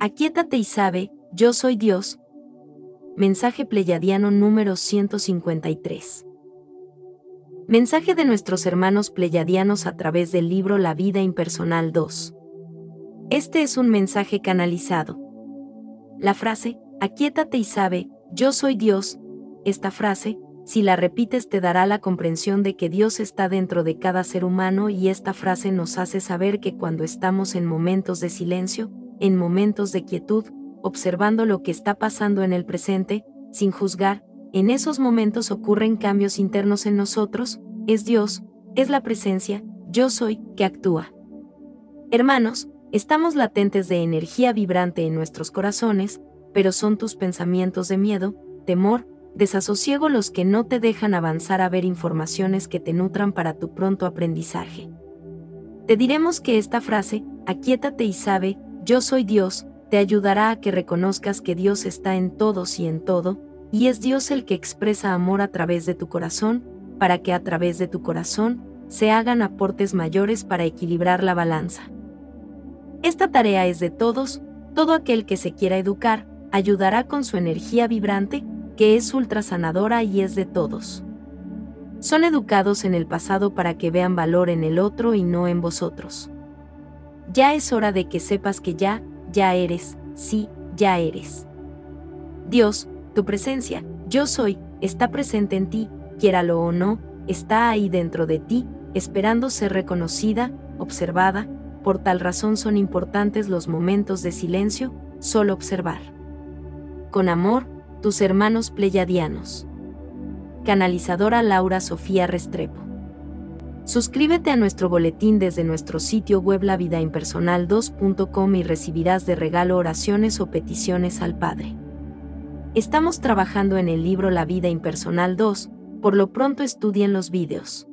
Aquietate y sabe, yo soy Dios. Mensaje pleyadiano número 153. Mensaje de nuestros hermanos pleyadianos a través del libro La vida impersonal 2. Este es un mensaje canalizado. La frase, aquietate y sabe, yo soy Dios, esta frase, si la repites te dará la comprensión de que Dios está dentro de cada ser humano y esta frase nos hace saber que cuando estamos en momentos de silencio, en momentos de quietud, observando lo que está pasando en el presente, sin juzgar, en esos momentos ocurren cambios internos en nosotros, es Dios, es la presencia, yo soy, que actúa. Hermanos, estamos latentes de energía vibrante en nuestros corazones, pero son tus pensamientos de miedo, temor, desasosiego los que no te dejan avanzar a ver informaciones que te nutran para tu pronto aprendizaje. Te diremos que esta frase, aquietate y sabe, yo soy Dios, te ayudará a que reconozcas que Dios está en todos y en todo, y es Dios el que expresa amor a través de tu corazón, para que a través de tu corazón se hagan aportes mayores para equilibrar la balanza. Esta tarea es de todos, todo aquel que se quiera educar, ayudará con su energía vibrante, que es ultrasanadora y es de todos. Son educados en el pasado para que vean valor en el otro y no en vosotros ya es hora de que sepas que ya, ya eres, sí, ya eres. Dios, tu presencia, yo soy, está presente en ti, quiéralo o no, está ahí dentro de ti, esperando ser reconocida, observada, por tal razón son importantes los momentos de silencio, solo observar. Con amor, tus hermanos pleyadianos. Canalizadora Laura Sofía Restrepo. Suscríbete a nuestro boletín desde nuestro sitio web lavidaimpersonal2.com y recibirás de regalo oraciones o peticiones al Padre. Estamos trabajando en el libro La vida impersonal 2, por lo pronto estudien los vídeos.